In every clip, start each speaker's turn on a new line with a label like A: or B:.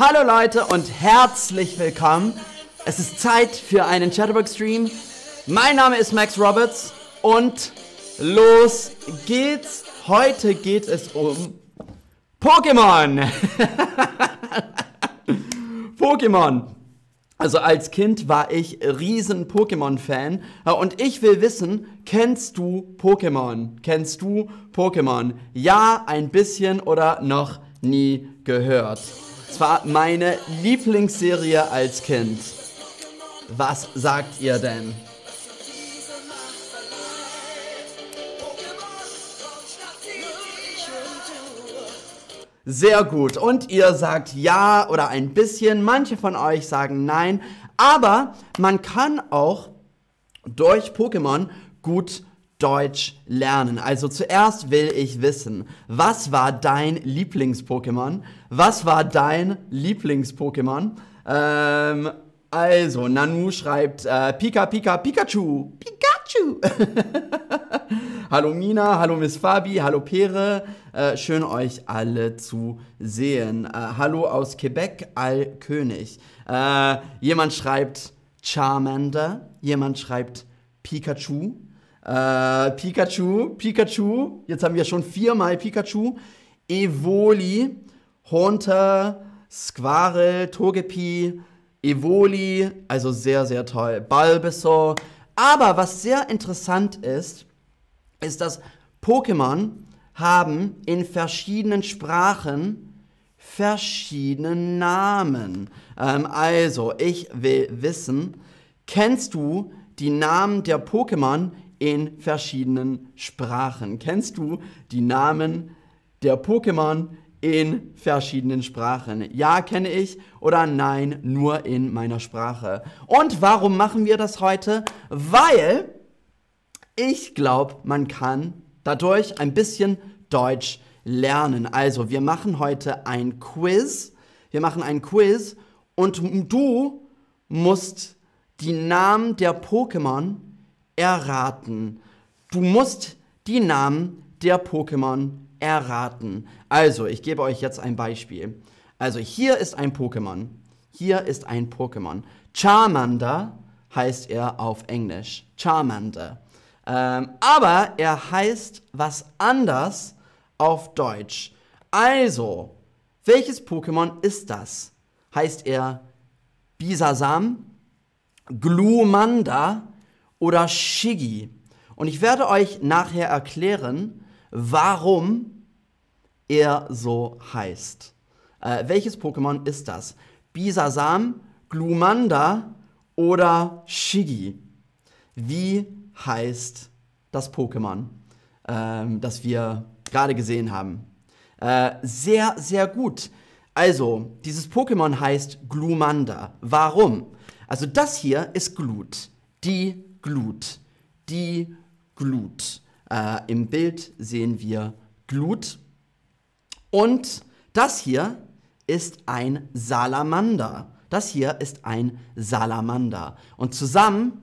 A: Hallo Leute und herzlich willkommen. Es ist Zeit für einen Chatterbox-Stream. Mein Name ist Max Roberts und los geht's. Heute geht es um Pokémon. Pokémon. Also als Kind war ich riesen Pokémon-Fan und ich will wissen, kennst du Pokémon? Kennst du Pokémon? Ja, ein bisschen oder noch nie gehört. Es war meine Lieblingsserie als Kind. Was sagt ihr denn? Sehr gut. Und ihr sagt ja oder ein bisschen. Manche von euch sagen nein. Aber man kann auch durch Pokémon gut Deutsch lernen. Also zuerst will ich wissen, was war dein Lieblings-Pokémon? Was war dein Lieblings-Pokémon? Ähm, also, Nanu schreibt äh, Pika Pika Pikachu. Pikachu. hallo Mina, hallo Miss Fabi, hallo Pere. Äh, schön euch alle zu sehen. Äh, hallo aus Quebec, Allkönig. Äh, jemand schreibt Charmander, jemand schreibt Pikachu. Äh, Pikachu, Pikachu, jetzt haben wir schon viermal Pikachu. Evoli, Haunter, Squarel, Togepi, Evoli, also sehr, sehr toll. Bulbasaur. Aber was sehr interessant ist, ist, dass Pokémon haben in verschiedenen Sprachen verschiedene Namen. Ähm, also, ich will wissen, kennst du die Namen der Pokémon in verschiedenen Sprachen? Kennst du die Namen der Pokémon in verschiedenen Sprachen? Ja, kenne ich oder nein, nur in meiner Sprache. Und warum machen wir das heute? Weil ich glaube, man kann dadurch ein bisschen Deutsch lernen. Also, wir machen heute ein Quiz. Wir machen ein Quiz und du musst die Namen der Pokémon erraten. Du musst die Namen der Pokémon erraten. Also, ich gebe euch jetzt ein Beispiel. Also, hier ist ein Pokémon. Hier ist ein Pokémon. Charmander heißt er auf Englisch. Charmander. Ähm, aber er heißt was anders auf Deutsch. Also, welches Pokémon ist das? Heißt er Bisasam, Glumanda oder Shiggy? Und ich werde euch nachher erklären, warum er so heißt. Äh, welches Pokémon ist das? Bisasam, Glumanda oder Shiggy? Wie heißt das Pokémon, ähm, das wir gerade gesehen haben. Äh, sehr, sehr gut. Also, dieses Pokémon heißt Glumanda. Warum? Also das hier ist Glut. Die Glut. Die Glut. Äh, Im Bild sehen wir Glut. Und das hier ist ein Salamander. Das hier ist ein Salamander. Und zusammen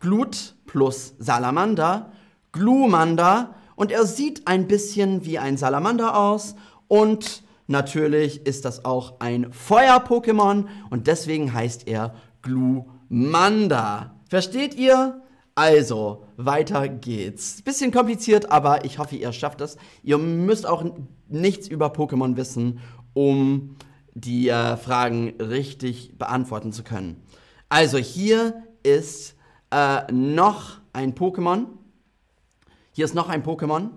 A: Glut plus Salamander, Glumanda und er sieht ein bisschen wie ein Salamander aus und natürlich ist das auch ein Feuer-Pokémon und deswegen heißt er Glumanda. Versteht ihr? Also, weiter geht's. Bisschen kompliziert, aber ich hoffe, ihr schafft es. Ihr müsst auch nichts über Pokémon wissen, um die äh, Fragen richtig beantworten zu können. Also, hier ist äh, noch ein Pokémon. Hier ist noch ein Pokémon.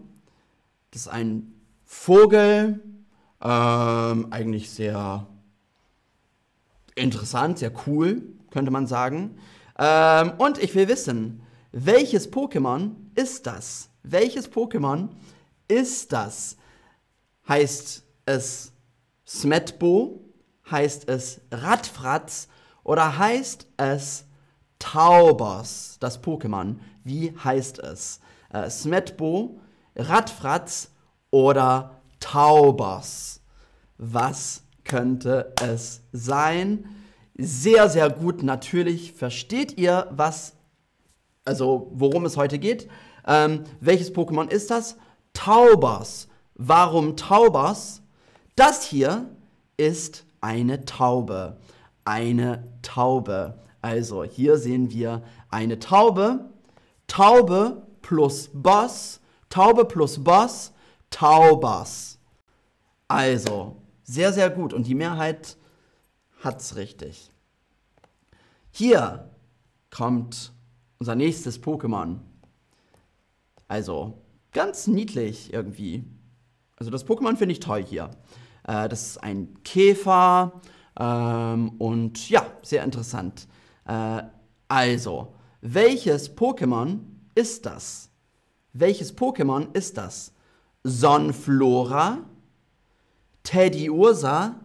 A: Das ist ein Vogel. Ähm, eigentlich sehr interessant, sehr cool, könnte man sagen. Ähm, und ich will wissen, welches Pokémon ist das? Welches Pokémon ist das? Heißt es Smetbo? Heißt es Radfratz? Oder heißt es Taubers, das Pokémon. Wie heißt es? Äh, Smetbo, Radfratz oder Taubers? Was könnte es sein? Sehr, sehr gut. Natürlich versteht ihr, was, also worum es heute geht. Ähm, welches Pokémon ist das? Taubers. Warum Taubers? Das hier ist eine Taube. Eine Taube. Also hier sehen wir eine Taube. Taube plus Boss. Taube plus Boss. Taubas. Also, sehr, sehr gut. Und die Mehrheit hat's richtig. Hier kommt unser nächstes Pokémon. Also, ganz niedlich irgendwie. Also, das Pokémon finde ich toll hier. Äh, das ist ein Käfer ähm, und ja, sehr interessant. Äh, also, welches Pokémon ist das? Welches Pokémon ist das? Sonflora, Teddy Ursa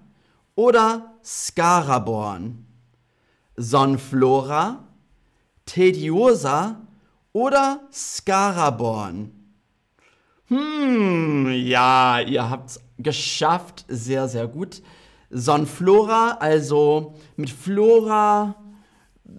A: oder Scaraborn? Sonflora, Tediosa oder Scaraborn? Hm, ja, ihr habt's geschafft. Sehr, sehr gut. Sonflora, also mit Flora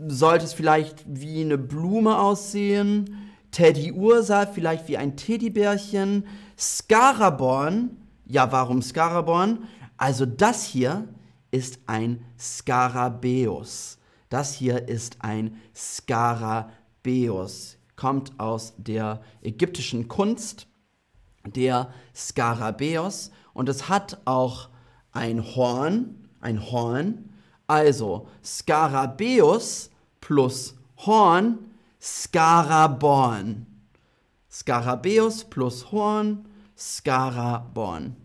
A: sollte es vielleicht wie eine Blume aussehen. Teddy Ursa vielleicht wie ein Teddybärchen. Scaraborn, ja, warum Scaraborn? Also das hier ist ein Skarabäus. Das hier ist ein Skarabäus. Kommt aus der ägyptischen Kunst, der Skarabäus. Und es hat auch ein Horn, ein Horn. Also Skarabäus plus Horn, Skaraborn. Skarabäus plus Horn, Skaraborn.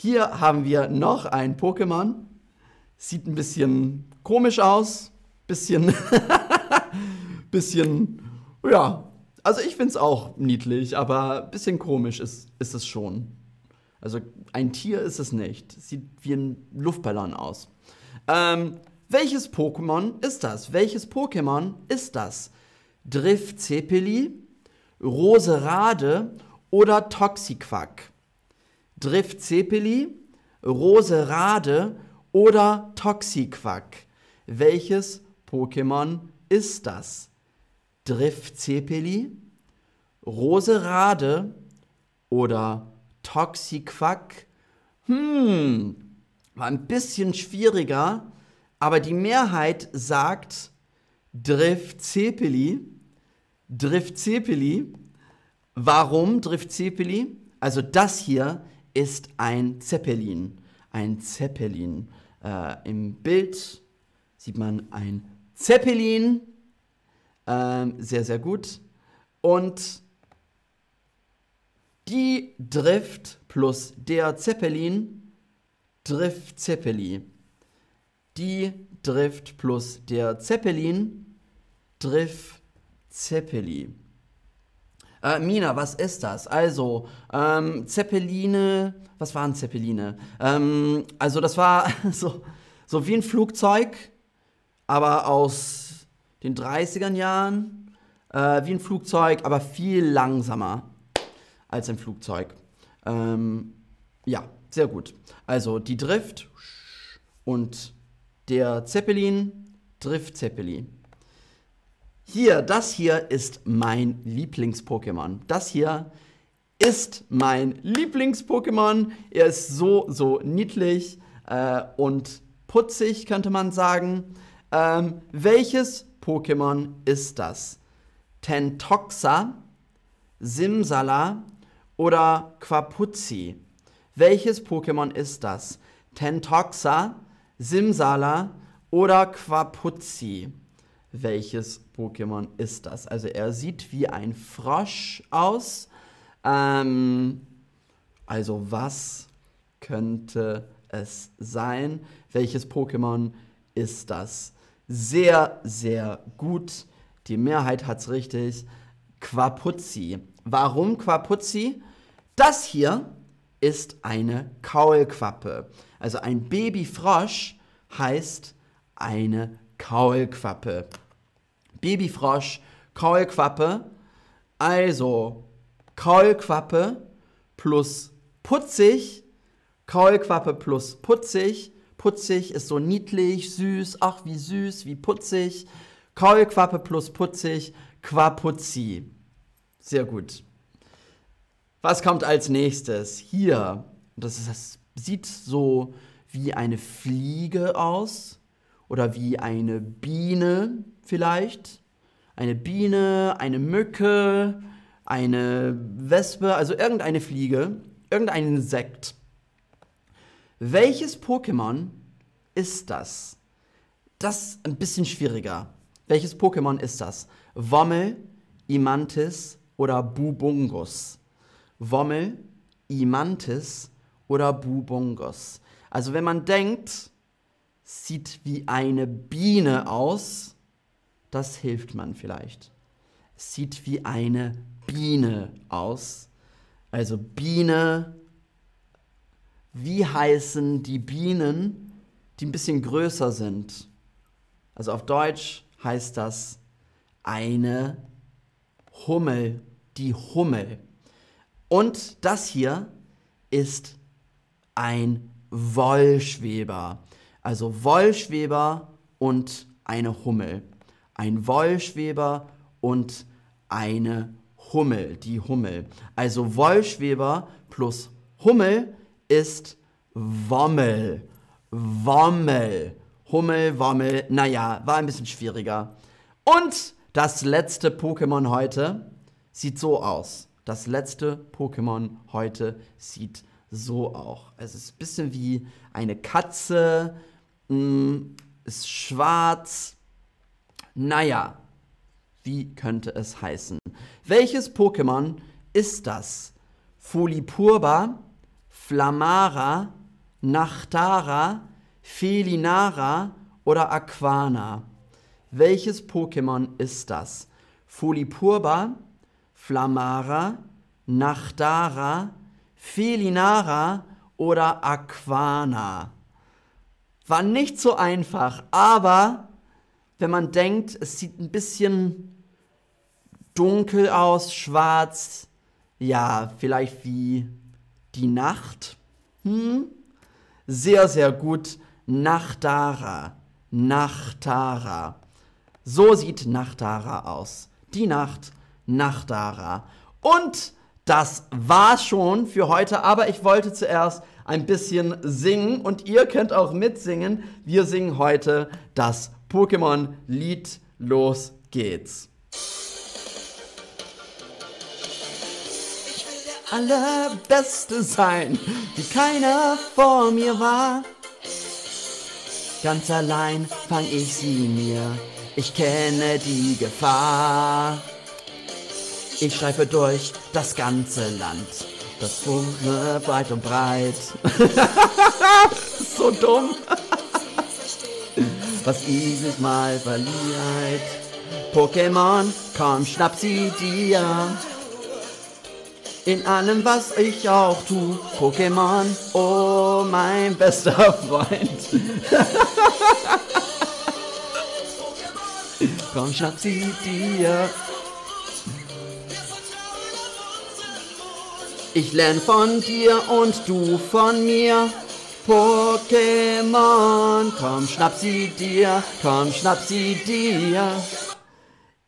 A: Hier haben wir noch ein Pokémon. Sieht ein bisschen komisch aus. Bisschen, bisschen, ja. Also ich finde es auch niedlich, aber ein bisschen komisch ist, ist es schon. Also ein Tier ist es nicht. Sieht wie ein Luftballon aus. Ähm, welches Pokémon ist das? Welches Pokémon ist das? Driftzepeli, Roserade oder Toxiquack? Driftzepeli, Roserade oder Toxiquack. Welches Pokémon ist das? Driftzepeli, Roserade oder Toxiquack? Hm, war ein bisschen schwieriger, aber die Mehrheit sagt Driftzepeli. Driftzepeli. Warum Driftzepeli? Also das hier ist ein Zeppelin. Ein Zeppelin. Äh, Im Bild sieht man ein Zeppelin. Ähm, sehr, sehr gut. Und die Drift plus der Zeppelin Drift Zeppeli. Die Drift plus der Zeppelin Drift Zeppeli. Äh, Mina, was ist das? Also, ähm, Zeppeline, was waren Zeppeline? Ähm, also, das war so, so wie ein Flugzeug, aber aus den 30er Jahren. Äh, wie ein Flugzeug, aber viel langsamer als ein Flugzeug. Ähm, ja, sehr gut. Also, die Drift und der Zeppelin, Drift Zeppelin. Hier, das hier ist mein Lieblings-Pokémon. Das hier ist mein Lieblings-Pokémon. Er ist so, so niedlich äh, und putzig, könnte man sagen. Ähm, welches Pokémon ist das? Tentoxa, Simsala oder Quapuzzi? Welches Pokémon ist das? Tentoxa, Simsala oder Quapuzzi? Welches Pokémon ist das. Also er sieht wie ein Frosch aus. Ähm, also was könnte es sein? Welches Pokémon ist das? Sehr, sehr gut. Die Mehrheit hat es richtig. Quapuzzi. Warum Quapuzzi? Das hier ist eine Kaulquappe. Also ein Babyfrosch heißt eine Kaulquappe. Babyfrosch, Kaulquappe. Also Kaulquappe plus putzig. Kaulquappe plus putzig. Putzig ist so niedlich, süß, ach wie süß, wie putzig. Kaulquappe plus putzig, Quapuzzi. Sehr gut. Was kommt als nächstes? Hier, das, ist, das sieht so wie eine Fliege aus oder wie eine Biene vielleicht. Eine Biene, eine Mücke, eine Wespe, also irgendeine Fliege, irgendein Insekt. Welches Pokémon ist das? Das ist ein bisschen schwieriger. Welches Pokémon ist das? Wommel, Imantis oder Bubungus? Wommel, Imantis oder Bubungus? Also wenn man denkt, sieht wie eine Biene aus, das hilft man vielleicht. Sieht wie eine Biene aus. Also Biene. Wie heißen die Bienen, die ein bisschen größer sind? Also auf Deutsch heißt das eine Hummel, die Hummel. Und das hier ist ein Wollschweber. Also Wollschweber und eine Hummel. Ein Wollschweber und eine Hummel, die Hummel. Also Wollschweber plus Hummel ist Wommel. Wommel. Hummel, Wommel. Naja, war ein bisschen schwieriger. Und das letzte Pokémon heute sieht so aus. Das letzte Pokémon heute sieht so auch. Es ist ein bisschen wie eine Katze, mh, mm, ist schwarz. Naja, wie könnte es heißen? Welches Pokémon ist das? Folipurba, Flamara, Nachtara, Felinara oder Aquana? Welches Pokémon ist das? Folipurba, Flamara, Nachtara, Felinara oder Aquana? War nicht so einfach, aber wenn man denkt, es sieht ein bisschen dunkel aus, schwarz, ja, vielleicht wie die Nacht. Hm? Sehr, sehr gut. Nachtara. Nachtara. So sieht Nachtara aus. Die Nacht, Nachtara. Und das war's schon für heute, aber ich wollte zuerst ein bisschen singen und ihr könnt auch mitsingen. Wir singen heute das Pokémon-Lied. Los geht's. Allerbeste sein, wie keiner vor mir war. Ganz allein fang ich sie mir, ich kenne die Gefahr. Ich streife durch das ganze Land, das Wunder weit und breit. so dumm. Was dieses Mal verliert. Pokémon, komm, schnapp sie dir. In allem, was ich auch tu, Pokémon, oh mein bester Freund. komm, schnapp sie dir. Ich lerne von dir und du von mir. Pokémon, komm, schnapp sie dir, komm, schnapp sie dir.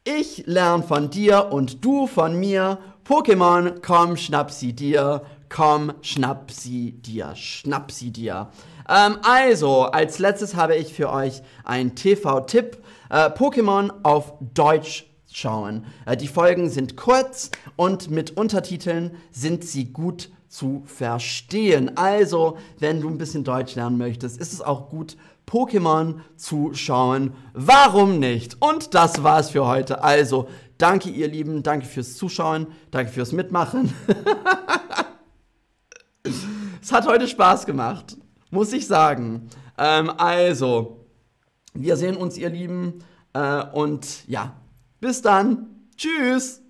A: Ich lerne von dir und du von mir. Pokémon, komm, schnapp sie dir, komm, schnapp sie dir, schnapp sie dir. Ähm, also, als letztes habe ich für euch einen TV-Tipp. Äh, Pokémon auf Deutsch schauen. Äh, die Folgen sind kurz und mit Untertiteln sind sie gut zu verstehen. Also, wenn du ein bisschen Deutsch lernen möchtest, ist es auch gut, Pokémon zu schauen. Warum nicht? Und das war's für heute. Also, danke ihr Lieben, danke fürs Zuschauen, danke fürs Mitmachen. es hat heute Spaß gemacht, muss ich sagen. Ähm, also, wir sehen uns ihr Lieben äh, und ja, bis dann. Tschüss.